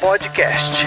Podcast.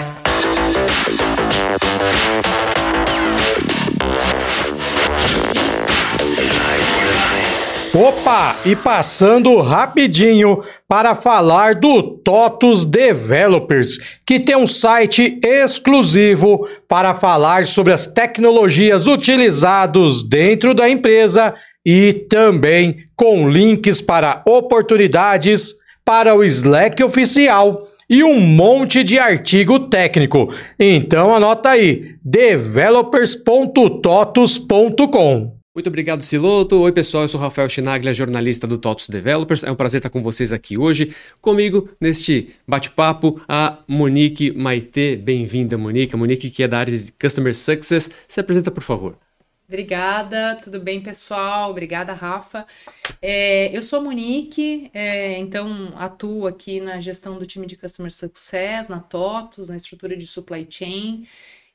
Opa! E passando rapidinho para falar do TOTUS Developers, que tem um site exclusivo para falar sobre as tecnologias utilizadas dentro da empresa e também com links para oportunidades para o Slack oficial e um monte de artigo técnico. Então anota aí: developers.totus.com. Muito obrigado, Siloto. Oi, pessoal. Eu sou Rafael Chinaglia, jornalista do TOTUS Developers. É um prazer estar com vocês aqui hoje. Comigo, neste bate-papo, a Monique Maite. Bem-vinda, Monique. Monique, que é da área de Customer Success. Se apresenta, por favor. Obrigada, tudo bem, pessoal? Obrigada, Rafa. É, eu sou Monique, é, então atuo aqui na gestão do time de Customer Success, na TOTUS, na estrutura de supply chain.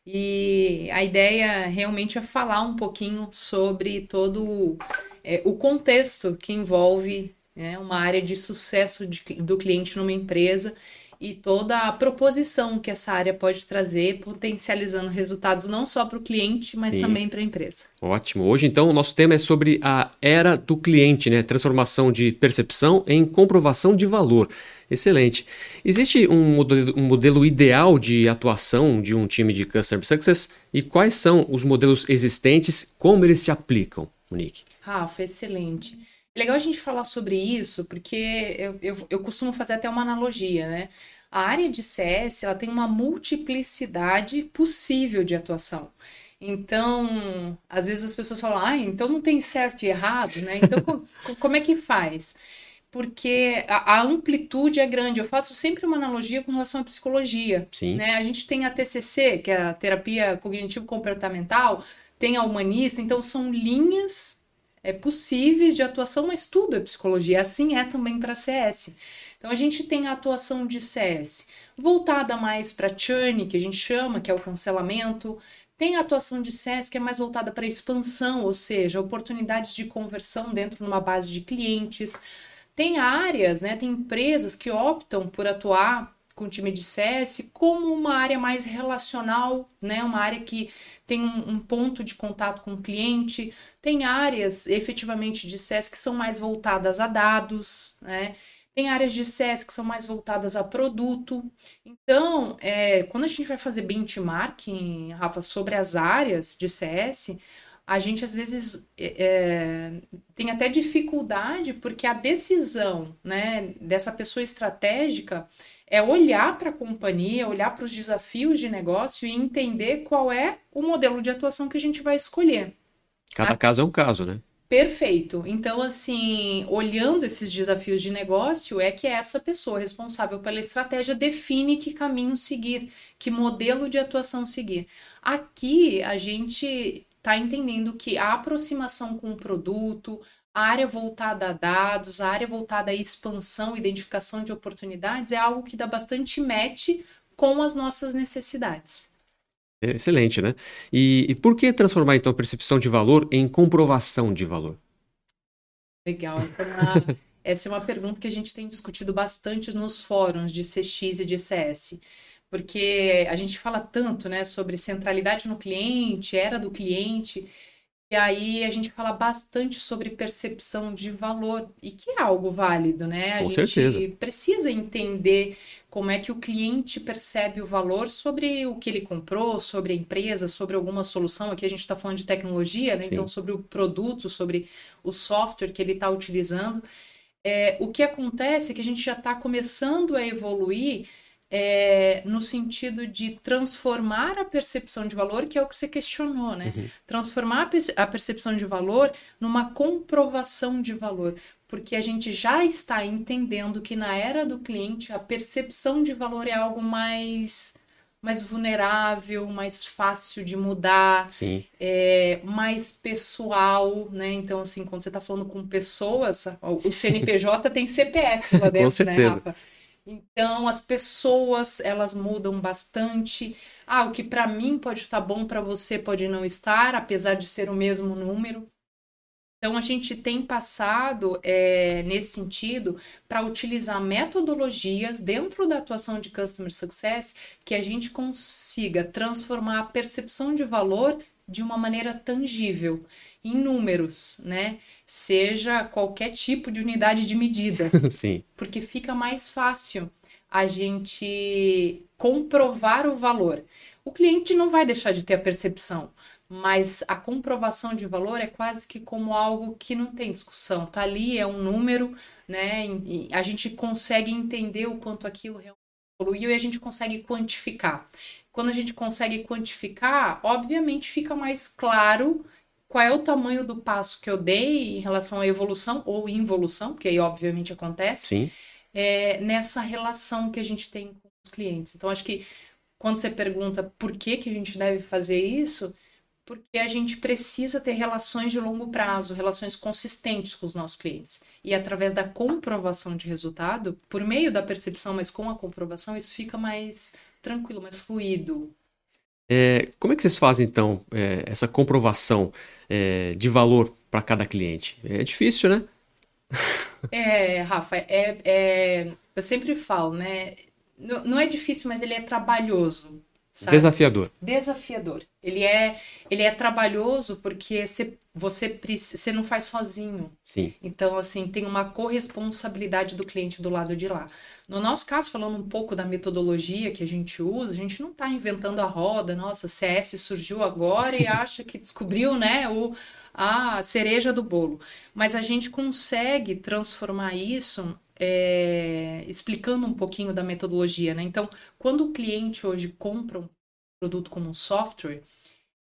E a ideia realmente é falar um pouquinho sobre todo é, o contexto que envolve né, uma área de sucesso de, do cliente numa empresa e toda a proposição que essa área pode trazer, potencializando resultados não só para o cliente, mas Sim. também para a empresa. Ótimo. Hoje, então, o nosso tema é sobre a era do cliente, né? Transformação de percepção em comprovação de valor. Excelente. Existe um modelo, um modelo, ideal de atuação de um time de Customer Success? E quais são os modelos existentes, como eles se aplicam, Monique? Rafa, excelente. É legal a gente falar sobre isso, porque eu, eu, eu costumo fazer até uma analogia, né? A área de CS ela tem uma multiplicidade possível de atuação. Então, às vezes as pessoas falam, ah, então não tem certo e errado, né? Então, como é que faz? porque a, a, amplitude é grande. Eu faço sempre uma analogia com relação à psicologia. Sim. Né? A gente tem a TCC, que é a terapia cognitivo-comportamental, tem a humanista, então são linhas é, possíveis de atuação, mas tudo é psicologia. Assim é também para CS. Então a gente tem a atuação de CS voltada mais para churn, que a gente chama, que é o cancelamento. Tem a atuação de CS que é mais voltada para expansão, ou seja, oportunidades de conversão dentro de uma base de clientes. Tem áreas, né, tem empresas que optam por atuar com o time de CS como uma área mais relacional, né, uma área que tem um, um ponto de contato com o cliente. Tem áreas efetivamente de CS que são mais voltadas a dados, né? Tem áreas de CS que são mais voltadas a produto. Então, é, quando a gente vai fazer benchmarking, Rafa, sobre as áreas de CS, a gente às vezes é, é, tem até dificuldade porque a decisão né, dessa pessoa estratégica é olhar para a companhia, olhar para os desafios de negócio e entender qual é o modelo de atuação que a gente vai escolher. Cada a... caso é um caso, né? Perfeito. Então, assim, olhando esses desafios de negócio, é que essa pessoa responsável pela estratégia define que caminho seguir, que modelo de atuação seguir. Aqui, a gente está entendendo que a aproximação com o produto, a área voltada a dados, a área voltada à expansão, identificação de oportunidades é algo que dá bastante match com as nossas necessidades. Excelente, né? E, e por que transformar então a percepção de valor em comprovação de valor? Legal, essa é, uma, essa é uma pergunta que a gente tem discutido bastante nos fóruns de CX e de CS porque a gente fala tanto, né, sobre centralidade no cliente, era do cliente, e aí a gente fala bastante sobre percepção de valor, e que é algo válido, né? A Com gente certeza. precisa entender como é que o cliente percebe o valor sobre o que ele comprou, sobre a empresa, sobre alguma solução. Aqui a gente está falando de tecnologia, né? Então, sobre o produto, sobre o software que ele está utilizando. É, o que acontece é que a gente já está começando a evoluir é, no sentido de transformar a percepção de valor, que é o que você questionou, né? Uhum. Transformar a percepção de valor numa comprovação de valor, porque a gente já está entendendo que na era do cliente a percepção de valor é algo mais mais vulnerável, mais fácil de mudar, é, mais pessoal, né? Então, assim, quando você está falando com pessoas, o CNPJ tem CPF lá dentro, né, Rafa? Então, as pessoas, elas mudam bastante. Ah, o que para mim pode estar bom, para você pode não estar, apesar de ser o mesmo número. Então, a gente tem passado é, nesse sentido para utilizar metodologias dentro da atuação de Customer Success que a gente consiga transformar a percepção de valor de uma maneira tangível, em números, né? Seja qualquer tipo de unidade de medida. Sim. Porque fica mais fácil a gente comprovar o valor. O cliente não vai deixar de ter a percepção, mas a comprovação de valor é quase que como algo que não tem discussão. Tá ali, é um número, né? E a gente consegue entender o quanto aquilo realmente evoluiu e a gente consegue quantificar. Quando a gente consegue quantificar, obviamente fica mais claro qual é o tamanho do passo que eu dei em relação à evolução ou involução, que aí obviamente acontece, Sim. É, nessa relação que a gente tem com os clientes. Então, acho que quando você pergunta por que, que a gente deve fazer isso, porque a gente precisa ter relações de longo prazo, relações consistentes com os nossos clientes. E através da comprovação de resultado, por meio da percepção, mas com a comprovação, isso fica mais tranquilo, mais fluido. É, como é que vocês fazem, então, é, essa comprovação é, de valor para cada cliente? É difícil, né? É, Rafa, é, é, eu sempre falo, né? Não, não é difícil, mas ele é trabalhoso. Sabe? Desafiador. Desafiador. Ele é, ele é trabalhoso porque você, você, você não faz sozinho. Sim. Então, assim, tem uma corresponsabilidade do cliente do lado de lá. No nosso caso, falando um pouco da metodologia que a gente usa, a gente não está inventando a roda, nossa, CS surgiu agora e acha que descobriu, né, o, a cereja do bolo. Mas a gente consegue transformar isso é, explicando um pouquinho da metodologia, né? Então, quando o cliente hoje compra um produto como um software,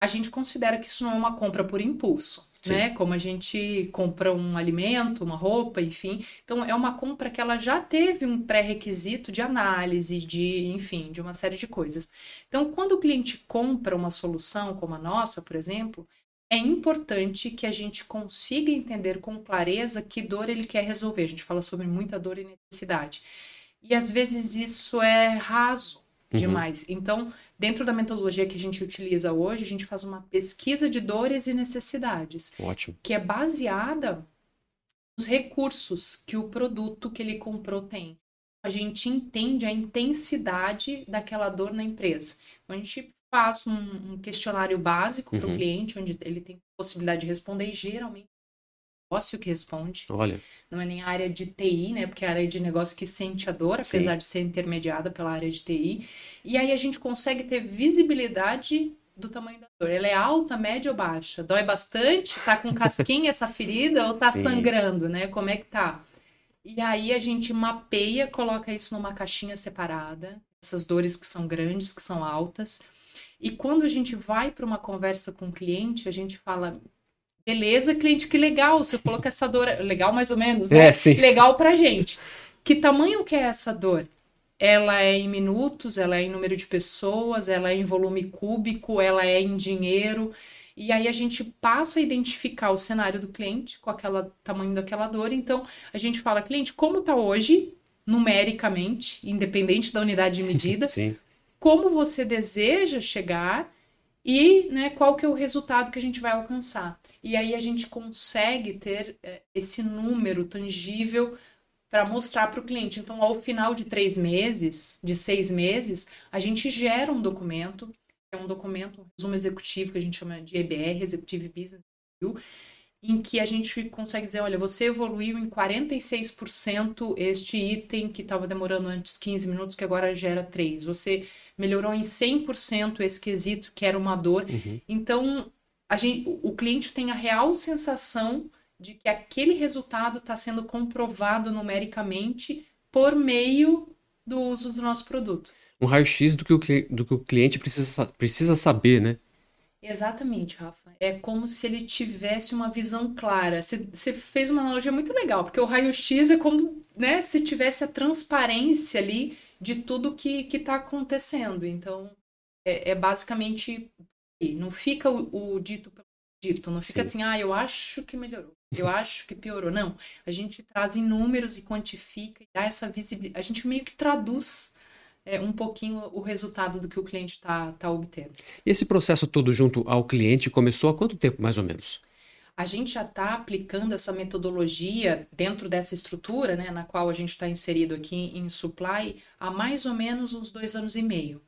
a gente considera que isso não é uma compra por impulso, Sim. né? Como a gente compra um alimento, uma roupa, enfim. Então, é uma compra que ela já teve um pré-requisito de análise, de, enfim, de uma série de coisas. Então, quando o cliente compra uma solução como a nossa, por exemplo, é importante que a gente consiga entender com clareza que dor ele quer resolver. A gente fala sobre muita dor e necessidade. E às vezes isso é raso uhum. demais. Então, dentro da metodologia que a gente utiliza hoje, a gente faz uma pesquisa de dores e necessidades. Ótimo. Que é baseada nos recursos que o produto que ele comprou tem. A gente entende a intensidade daquela dor na empresa. Então, a gente faz um, um questionário básico para o uhum. cliente, onde ele tem possibilidade de responder, e geralmente é o negócio que responde. Olha. Não é nem a área de TI, né? Porque é a área de negócio que sente a dor, Sim. apesar de ser intermediada pela área de TI. E aí a gente consegue ter visibilidade do tamanho da dor. Ela é alta, média ou baixa? Dói bastante? Tá com casquinha essa ferida ou tá Sim. sangrando, né? Como é que tá? E aí a gente mapeia, coloca isso numa caixinha separada, essas dores que são grandes, que são altas. E quando a gente vai para uma conversa com o cliente, a gente fala: beleza, cliente, que legal, você falou que essa dor é legal mais ou menos, né? É, sim. Legal pra gente. Que tamanho que é essa dor? Ela é em minutos, ela é em número de pessoas, ela é em volume cúbico, ela é em dinheiro. E aí a gente passa a identificar o cenário do cliente com aquela tamanho daquela dor. Então a gente fala, cliente, como tá hoje, numericamente, independente da unidade de medida? Sim como você deseja chegar e né, qual que é o resultado que a gente vai alcançar. E aí a gente consegue ter é, esse número tangível para mostrar para o cliente. Então, ao final de três meses, de seis meses, a gente gera um documento, é um documento, um resumo executivo que a gente chama de EBR, Executive Business Review, em que a gente consegue dizer, olha, você evoluiu em 46% este item que estava demorando antes 15 minutos, que agora gera 3. Você melhorou em 100% esse quesito, que era uma dor. Uhum. Então, a gente, o cliente tem a real sensação de que aquele resultado está sendo comprovado numericamente por meio do uso do nosso produto. Um raio-x do, que o, do que o cliente precisa, precisa saber, né? Exatamente, Rafa. É como se ele tivesse uma visão clara. Você fez uma analogia muito legal, porque o raio-x é como né, se tivesse a transparência ali de tudo que está acontecendo. Então, é, é, basicamente. Não fica o, o, dito pelo dito, não fica Sim. assim, ah, eu acho que melhorou, eu acho que piorou. Não. A gente traz em números e quantifica e dá essa visibilidade. A gente meio que traduz é, um pouquinho o resultado do que o cliente está tá obtendo. E esse processo todo junto ao cliente começou há quanto tempo, mais ou menos? A gente já está aplicando essa metodologia dentro dessa estrutura, né, na qual a gente está inserido aqui em supply, há mais ou menos uns dois anos e meio.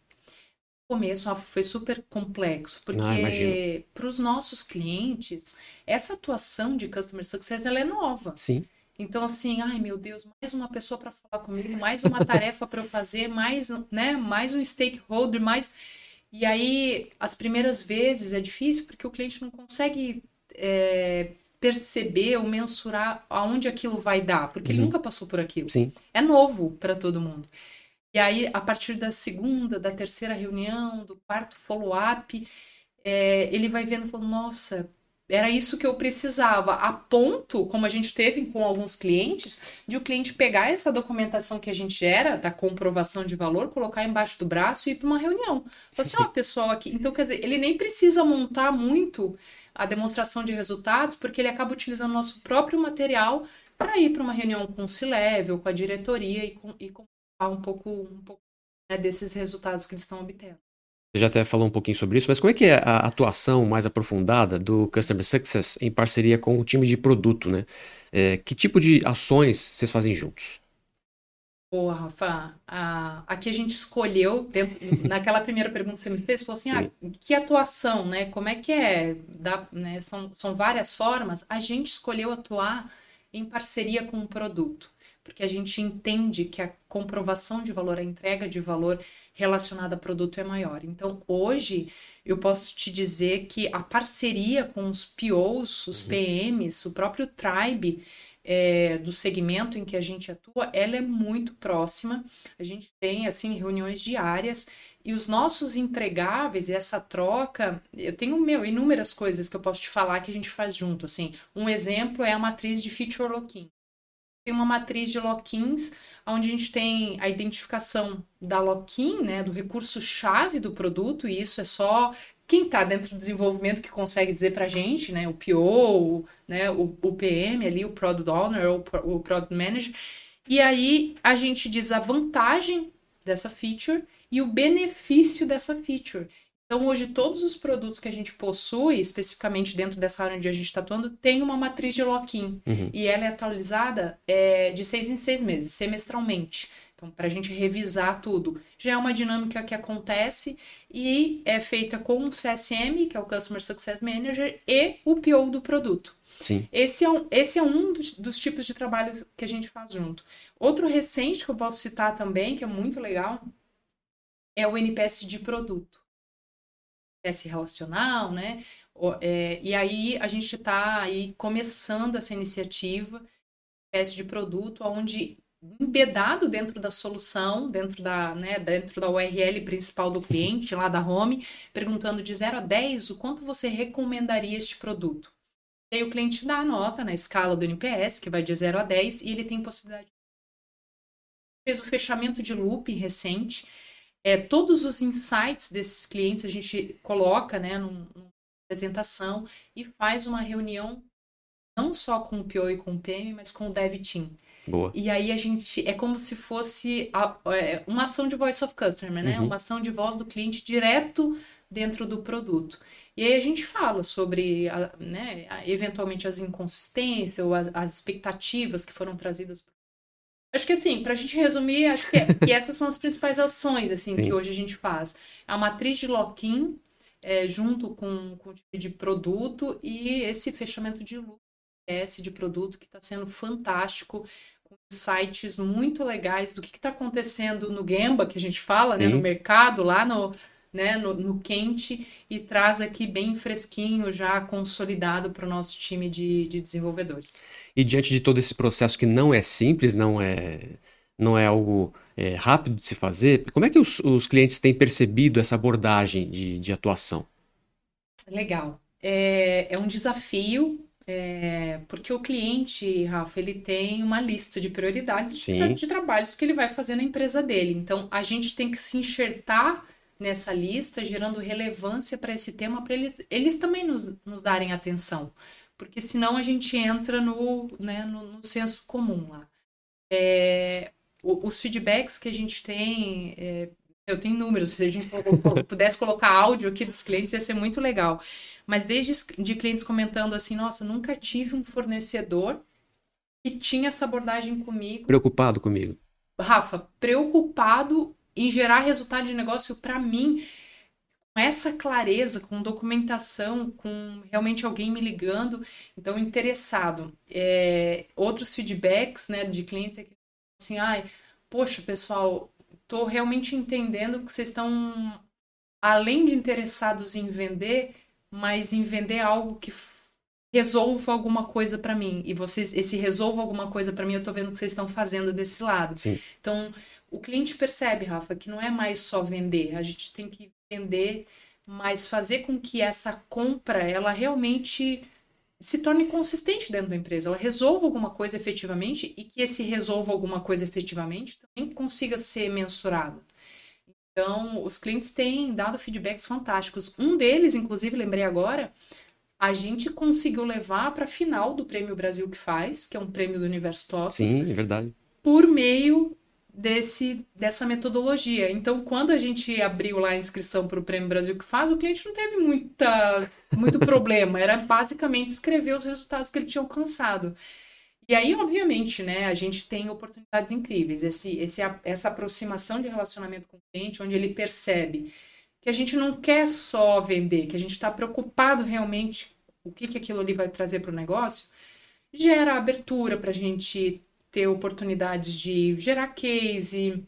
No começo foi super complexo, Ah, porque para os nossos clientes, essa atuação de Customer Success ela é nova. Sim. Então, assim, ai meu Deus, mais uma pessoa para falar comigo, mais uma tarefa para eu fazer, mais, né, mais um stakeholder, mais. E aí, as primeiras vezes é difícil porque o cliente não consegue é, perceber ou mensurar aonde aquilo vai dar, porque ele Uhum. nunca passou por aquilo. Sim. É novo para todo mundo. E aí, a partir da segunda, da terceira reunião, do quarto follow-up, é, ele vai vendo e falando, nossa, era isso que eu precisava. A ponto, como a gente teve com alguns clientes, de o cliente pegar essa documentação que a gente gera, da comprovação de valor, colocar embaixo do braço e ir para uma reunião. Falar assim, ó, pessoal aqui. Então, quer dizer, ele nem precisa montar muito a demonstração de resultados, porque ele acaba utilizando nosso próprio material para ir para uma reunião com o C-Level, com a diretoria e, com, e um pouco, um pouco né, desses resultados que eles estão obtendo. Você já até falou um pouquinho sobre isso, mas como é que é a atuação mais aprofundada do Customer Success em parceria com o time de produto, né? É, que tipo de ações vocês fazem juntos? Boa, Rafa. Ah, aqui a gente escolheu, dentro, naquela primeira pergunta que você me fez, falou assim, ah, que atuação, né? Como é que é? Dá, né? São, são várias formas. A gente escolheu atuar em parceria com o produto, porque a gente entende que a comprovação de valor, a entrega de valor relacionada a produto é maior. Então, hoje, eu posso te dizer que a parceria com os POs, os PMs, o próprio Tribe, é, do segmento em que a gente atua, ela é muito próxima. A gente tem assim reuniões diárias e os nossos entregáveis e essa troca, eu tenho meu inúmeras coisas que eu posso te falar que a gente faz junto. Assim, um exemplo é a matriz de feature lock-in. Tem uma matriz de lock-ins onde a gente tem a identificação da lock-in, né, do recurso-chave do produto, e isso é só quem está dentro do desenvolvimento que consegue dizer para a gente, né, o PO, né, o, o, PM ali, o Product Owner ou o Product Manager, e aí a gente diz a vantagem dessa feature e o benefício dessa feature. Então, hoje, todos os produtos que a gente possui, especificamente dentro dessa área onde a gente está atuando, tem uma matriz de lock-in. Uhum. E ela é atualizada é, de seis em seis meses, semestralmente. Então, para a gente revisar tudo. Já é uma dinâmica que acontece e é feita com o CSM, que é o Customer Success Manager, e o PO do produto. Sim. Esse é um, esse é um dos, dos tipos de trabalho que a gente faz junto. Outro recente que eu posso citar também, que é muito legal, é o NPS de produto. NPS relacional, né? É, e aí a gente está aí começando essa iniciativa, NPS de produto, onde embedado dentro da solução, dentro da, né, dentro da URL principal do cliente, lá da home, perguntando de 0 a 10 o quanto você recomendaria este produto. E aí o cliente dá a nota na escala do NPS, que vai de 0 a 10, e ele tem possibilidade. Fez o fechamento de loop recente. É, todos os insights desses clientes a gente coloca né, numa apresentação e faz uma reunião não só com o PO e com o PM, mas com o Dev Team. Boa. E aí a gente é como se fosse a, é, uma ação de voice of customer, né? Uhum. Uma ação de voz do cliente direto dentro do produto. E aí a gente fala sobre, a, né, eventualmente as inconsistências ou as, as, expectativas que foram trazidas. Acho que assim, para a gente resumir, acho que, é, que, essas são as principais ações assim Sim. que hoje a gente faz. A matriz de lock-in é, junto com, com o tipo de produto e esse fechamento de lucro de produto que está sendo fantástico, sites muito legais do que está acontecendo no Gemba, que a gente fala, né, no mercado, lá no, né, no, no, quente, e traz aqui bem fresquinho, já consolidado para o nosso time de, de desenvolvedores. E diante de todo esse processo que não é simples, não é, não é algo é, rápido de se fazer, como é que os, os clientes têm percebido essa abordagem de, de atuação? Legal. É, é um desafio é, porque o cliente, Rafa, ele tem uma lista de prioridades de, tra de, trabalhos que ele vai fazer na empresa dele. Então, a gente tem que se enxertar nessa lista, gerando relevância para esse tema, para eles, eles também nos, nos darem atenção. Porque senão a gente entra no, né, no, no senso comum lá. É, os feedbacks que a gente tem é, Eu tenho números, se a gente pudesse colocar áudio aqui dos clientes, ia ser muito legal. Mas desde de clientes comentando assim, nossa, nunca tive um fornecedor que tinha essa abordagem comigo. Preocupado comigo. Rafa, preocupado em gerar resultado de negócio para mim, com essa clareza, com documentação, com realmente alguém me ligando, então interessado. É, outros feedbacks né, de clientes é assim, ai, poxa, pessoal, estou realmente entendendo que vocês estão, além de interessados em vender, mas em vender algo que resolva alguma coisa para mim. E vocês, esse resolva alguma coisa para mim, eu tô vendo que vocês estão fazendo desse lado. Sim. Então, o cliente percebe, Rafa, que não é mais só vender, a gente tem que vender, mas fazer com que essa compra, ela realmente se torne consistente dentro da empresa, ela resolva alguma coisa efetivamente e que esse resolva alguma coisa efetivamente também consiga ser mensurado. Então, os clientes têm dado feedbacks fantásticos. Um deles, inclusive, lembrei agora, a gente conseguiu levar para a final do Prêmio Brasil que faz, que é um prêmio do Universo TOTOS. Sim, é verdade. Por meio desse dessa metodologia. Então, quando a gente abriu lá a inscrição para o Prêmio Brasil que faz, o cliente não teve muita, muito problema. Era basicamente escrever os resultados que ele tinha alcançado. E aí, obviamente, né, a gente tem oportunidades incríveis. Esse, esse, essa aproximação de relacionamento com o cliente, onde ele percebe que a gente não quer só vender, que a gente está preocupado realmente o que, que aquilo ali vai trazer para o negócio, gera abertura para a gente ter oportunidades de gerar case,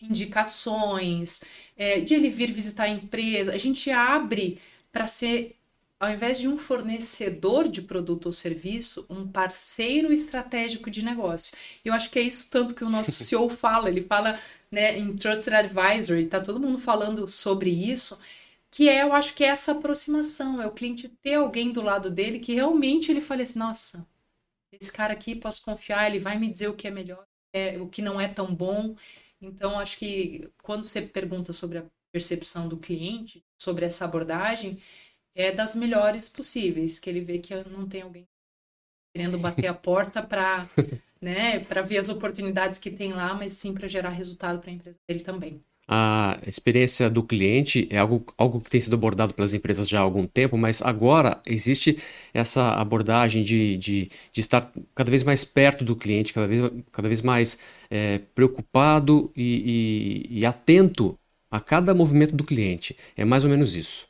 indicações, é, de ele vir visitar a empresa. A gente abre para ser, ao invés de um fornecedor de produto ou serviço, um parceiro estratégico de negócio. Eu acho que é isso tanto que o nosso CEO fala. Ele fala né, em Trusted Advisory, tá todo mundo falando sobre isso, que é, eu acho que é essa aproximação, é o cliente ter alguém do lado dele que realmente ele fale assim, nossa, esse cara aqui posso confiar, ele vai me dizer o que é melhor, é, o que não é tão bom. Então, acho que quando você pergunta sobre a percepção do cliente, sobre essa abordagem, é das melhores possíveis, que ele vê que não tem alguém querendo bater a porta para né, para ver as oportunidades que tem lá, mas sim para gerar resultado para a empresa dele também. A experiência do cliente é algo, algo que tem sido abordado pelas empresas já há algum tempo, mas agora existe essa abordagem de, de, de estar cada vez mais perto do cliente, cada vez, cada vez mais é, preocupado e, e, e atento a cada movimento do cliente. É mais ou menos isso.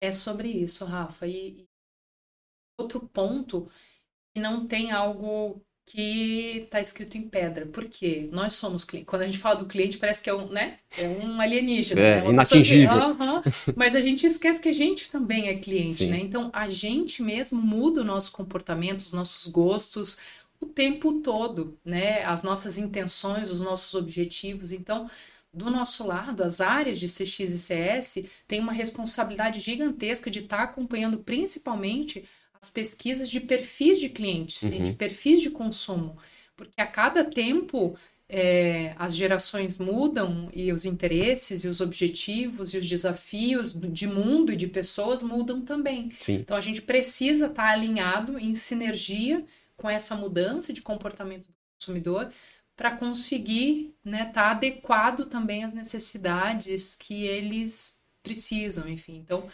É sobre isso, Rafa. E, outro ponto que não tem algo que está escrito em pedra. Por quê? Nós somos clientes. Quando a gente fala do cliente, parece que é um, né? É um alienígena. É, né? inatingível. Que, uh -huh, mas a gente esquece que a gente também é cliente, Sim. né? Então, a gente mesmo muda o nosso comportamento, os nossos gostos o tempo todo, né? As nossas intenções, os nossos objetivos. Então, do nosso lado, as áreas de CX e CS têm uma responsabilidade gigantesca de estar tá acompanhando principalmente as pesquisas de perfis de clientes uhum. e de perfis de consumo. Porque a cada tempo é, as gerações mudam e os interesses e os objetivos e os desafios de mundo e de pessoas mudam também. Sim. Então a gente precisa estar tá alinhado em sinergia com essa mudança de comportamento do consumidor para conseguir estar né, tá adequado também às necessidades que eles precisam, enfim. Então,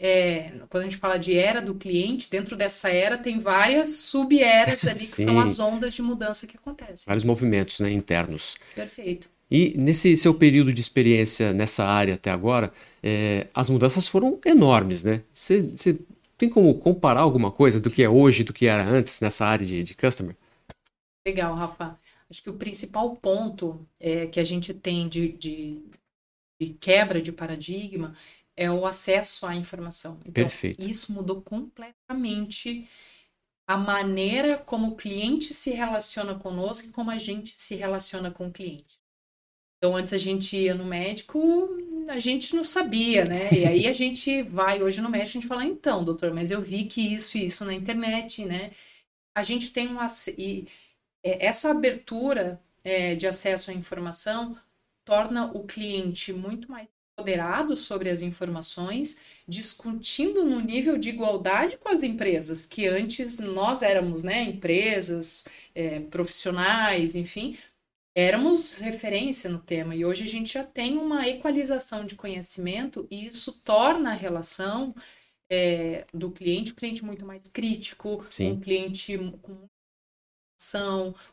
é, quando a gente fala de era do cliente, dentro dessa era tem várias sub-eras ali que são as ondas de mudança que acontecem. Vários movimentos né, internos. Perfeito. E nesse seu período de experiência nessa área até agora, é, as mudanças foram enormes, né? Você tem como comparar alguma coisa do que é hoje do que era antes nessa área de, de customer? Legal, Rafa. Acho que o principal ponto é, que a gente tem de, de, de quebra de paradigma é o acesso à informação. Então, Perfeito. isso mudou completamente a maneira como o cliente se relaciona conosco e como a gente se relaciona com o cliente. Então, antes a gente ia no médico, a gente não sabia, né? E aí a gente vai hoje no médico, a gente fala, então, doutor, mas eu vi que isso e isso na internet, né? A gente tem um... E é, essa abertura é, de acesso à informação torna o cliente muito mais empoderado sobre as informações, discutindo no nível de igualdade com as empresas, que antes nós éramos né, empresas, é, profissionais, enfim. éramos referência no tema e hoje a gente já tem uma equalização de conhecimento e isso torna a relação é, do cliente um cliente muito mais crítico, Sim. um cliente com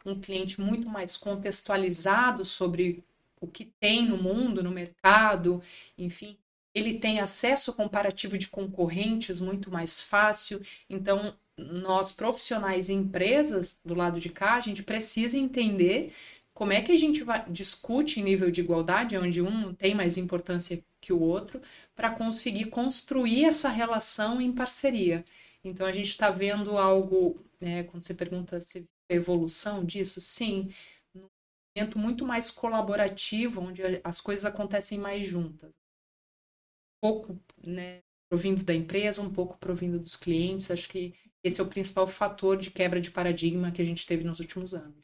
um cliente muito mais contextualizado sobre o que tem no mundo, no mercado, enfim, ele tem acesso comparativo de concorrentes muito mais fácil. Então, nós profissionais e empresas do lado de cá, a gente precisa entender como é que a gente vai, discute em nível de igualdade, onde um tem mais importância que o outro, para conseguir construir essa relação em parceria. Então a gente está vendo algo, né, quando você pergunta se evolução disso, sim, num momento muito mais colaborativo, onde as coisas acontecem mais juntas. Um pouco, né, provindo da empresa, um pouco provindo dos clientes. Acho que esse é o principal fator de quebra de paradigma que a gente teve nos últimos anos.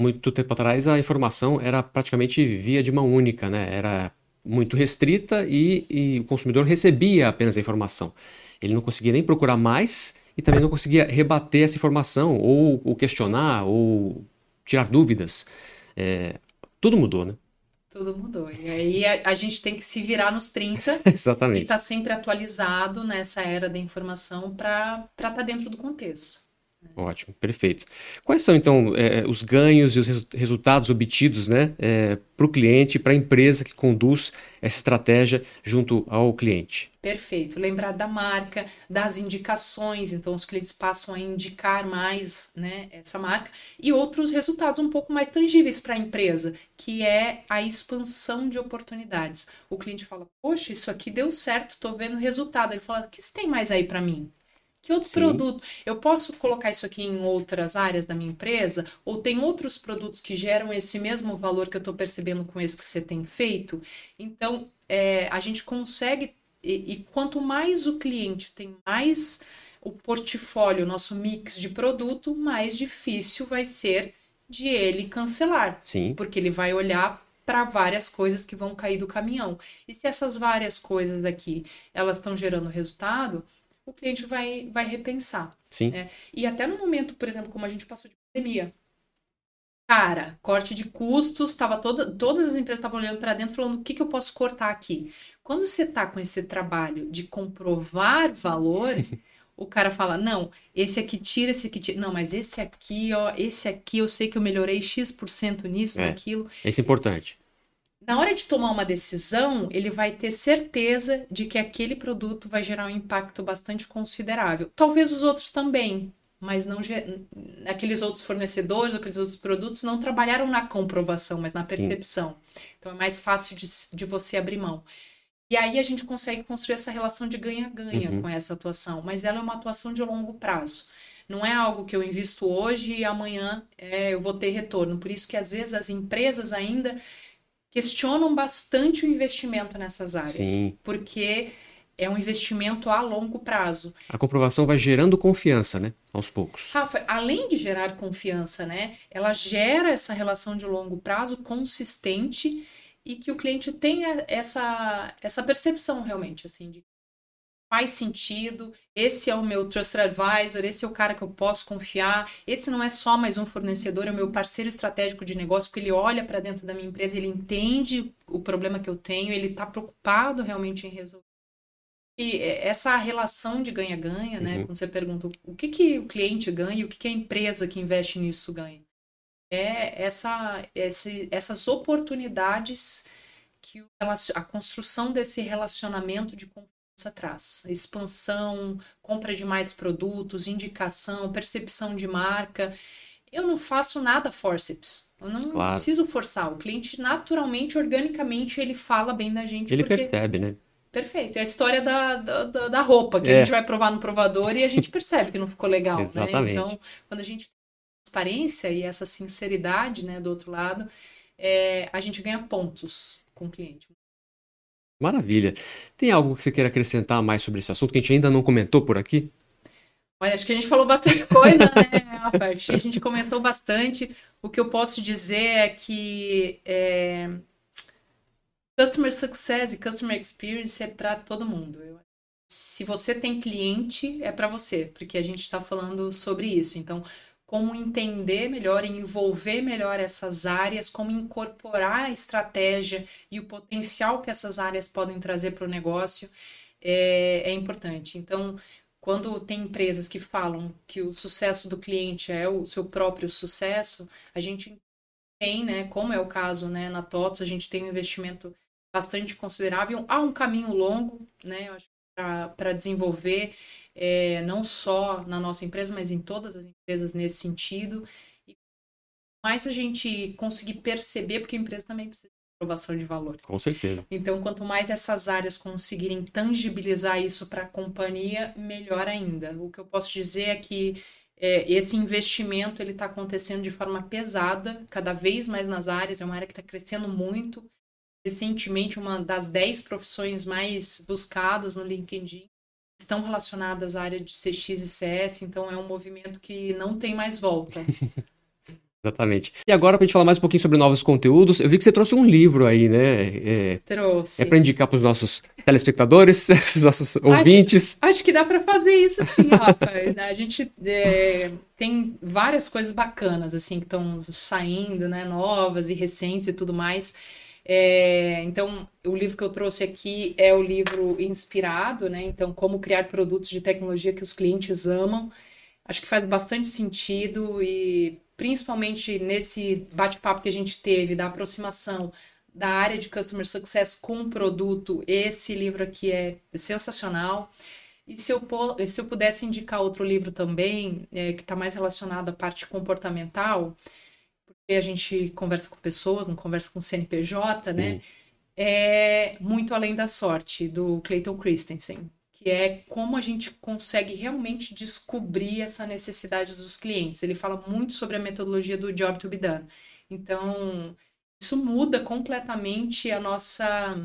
Muito tempo atrás a informação era praticamente via de mão única, né? Era muito restrita e, e o consumidor recebia apenas a informação. Ele não conseguia nem procurar mais e também não conseguia rebater essa informação, ou, ou questionar, ou tirar dúvidas. É, tudo mudou, né? Tudo mudou. E aí a, a, gente tem que se virar nos 30 Exatamente. e estar tá sempre atualizado nessa era da informação para estar tá dentro do contexto. Ótimo, perfeito. Quais são, então, é, os ganhos e os resu resultados obtidos né, é, para o cliente, para a empresa que conduz essa estratégia junto ao cliente? Perfeito. Lembrar da marca, das indicações, então os clientes passam a indicar mais né, essa marca, e outros resultados um pouco mais tangíveis para a empresa, que é a expansão de oportunidades. O cliente fala: Poxa, isso aqui deu certo, estou vendo resultado. Ele fala: O que você tem mais aí para mim? Que outro Sim. produto? Eu posso colocar isso aqui em outras áreas da minha empresa? Ou tem outros produtos que geram esse mesmo valor que eu estou percebendo com esse que você tem feito? Então, é, a gente consegue. E, e quanto mais o cliente tem mais o portfólio, o nosso mix de produto, mais difícil vai ser de ele cancelar. Sim. Porque ele vai olhar para várias coisas que vão cair do caminhão. E se essas várias coisas aqui, elas estão gerando resultado, o cliente vai, vai repensar. Sim. Né? E até no momento, por exemplo, como a gente passou de pandemia. Cara, corte de custos, tava toda, todas as empresas estavam olhando para dentro falando o que, que eu posso cortar aqui. Quando você está com esse trabalho de comprovar valor, o cara fala: não, esse aqui tira, esse aqui tira. Não, mas esse aqui, ó, esse aqui eu sei que eu melhorei X% nisso, é, naquilo. Esse é importante na hora de tomar uma decisão, ele vai ter certeza de que aquele produto vai gerar um impacto bastante considerável. Talvez os outros também, mas não aqueles outros fornecedores, aqueles outros produtos não trabalharam na comprovação, mas na percepção. Sim. Então é mais fácil de, de você abrir mão. E aí a gente consegue construir essa relação de ganha-ganha uhum. com essa atuação, mas ela é uma atuação de longo prazo. Não é algo que eu invisto hoje e amanhã é, eu vou ter retorno. Por isso que às vezes as empresas ainda questionam bastante o investimento nessas áreas. Sim. Porque é um investimento a longo prazo. A comprovação vai gerando confiança, né? Aos poucos. Rafa, além de gerar confiança, né? Ela gera essa relação de longo prazo consistente e que o cliente tenha essa, essa percepção realmente, assim, de faz sentido, esse é o meu trusted advisor, esse é o cara que eu posso confiar, esse não é só mais um fornecedor, é o meu parceiro estratégico de negócio, porque ele olha para dentro da minha empresa, ele entende o problema que eu tenho, ele está preocupado realmente em resolver. E essa relação de ganha-ganha, né? Uhum. Quando você pergunta o que, que o cliente ganha e o que, que a empresa que investe nisso ganha. É essa, esse, essas oportunidades que a construção desse relacionamento de confiança traz. Expansão, compra de mais produtos, indicação, percepção de marca. Eu não faço nada forceps. Eu não claro. preciso forçar. O cliente naturalmente, organicamente, ele fala bem da gente. Ele percebe, né? Perfeito. É a história da, da, da roupa, que é. a gente vai provar no provador e a gente percebe que não ficou legal. Exatamente. Né? Então, quando a gente tem transparência e essa sinceridade né, do outro lado, é, a gente ganha pontos com o cliente. Maravilha. Tem algo que você queira acrescentar mais sobre esse assunto que a gente ainda não comentou por aqui? Olha, acho que a gente falou bastante coisa, né, Rafael? A gente comentou bastante. O que eu posso dizer é que é, Customer Success e Customer Experience é para todo mundo. Se você tem cliente, é para você, porque a gente está falando sobre isso. Então, como entender melhor, envolver melhor essas áreas, como incorporar a estratégia e o potencial que essas áreas podem trazer para o negócio é, é importante. Então, quando tem empresas que falam que o sucesso do cliente é o seu próprio sucesso, a gente tem, né, como é o caso né, na TOTS, a gente tem um investimento bastante considerável. Há um caminho longo, né, para desenvolver é, não só na nossa empresa, mas em todas as empresas nesse sentido. E mais a gente conseguir perceber, porque a empresa também precisa de provação de valor. Com certeza. Então, quanto mais essas áreas conseguirem tangibilizar isso para a companhia, melhor ainda. O que eu posso dizer é que é, esse investimento ele está acontecendo de forma pesada, cada vez mais nas áreas, é uma área que está crescendo muito. Recentemente, uma das 10 profissões mais buscadas no LinkedIn estão relacionadas à área de CX e CS, então é um movimento que não tem mais volta. Exatamente. E agora, para a gente falar mais um pouquinho sobre novos conteúdos, eu vi que você trouxe um livro aí, né? É, Trouxe. É para indicar para os nossos telespectadores, os nossos ouvintes. Acho, acho que dá para fazer isso, sim, Rafa. a gente é, tem várias coisas bacanas, assim, que estão saindo, né? Novas e recentes e tudo mais. É, então, o livro que eu trouxe aqui é o livro inspirado, né? Então, como criar produtos de tecnologia que os clientes amam. Acho que faz bastante sentido e principalmente nesse bate-papo que a gente teve da aproximação da área de customer success com o produto, esse livro aqui é sensacional. E se eu, se eu pudesse indicar outro livro também, é, que está mais relacionado à parte comportamental, a gente conversa com pessoas, não conversa com CNPJ, né? Sim. né? É muito além da sorte do Clayton Christensen, que é como a gente consegue realmente descobrir essa necessidade dos clientes. Ele fala muito sobre a metodologia do job to be done. Então, isso muda completamente a nossa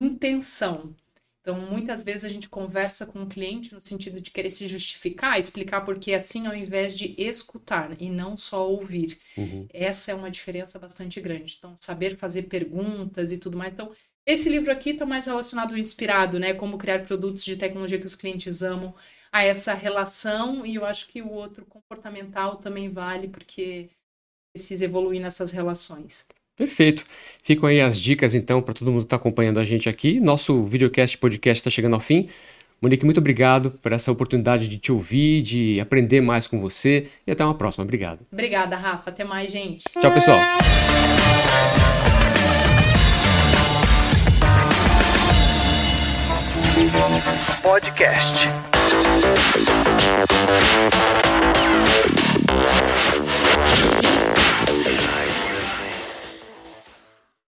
intenção então, muitas vezes a gente conversa com o cliente no sentido de querer se justificar, explicar porque assim, ao invés de escutar e não só ouvir. Uhum. Essa é uma diferença bastante grande. Então, saber fazer perguntas e tudo mais. Então, esse livro aqui está mais relacionado, inspirado, né? Como criar produtos de tecnologia que os clientes amam, a essa relação. E eu acho que o outro comportamental também vale, porque precisa evoluir nessas relações. Perfeito. Ficam aí as dicas, então, para todo mundo que está acompanhando a gente aqui. Nosso videocast podcast está chegando ao fim. Monique, muito obrigado por essa oportunidade de te ouvir, de aprender mais com você. E até uma próxima. Obrigado. Obrigada, Rafa. Até mais, gente. Tchau, pessoal. Podcast.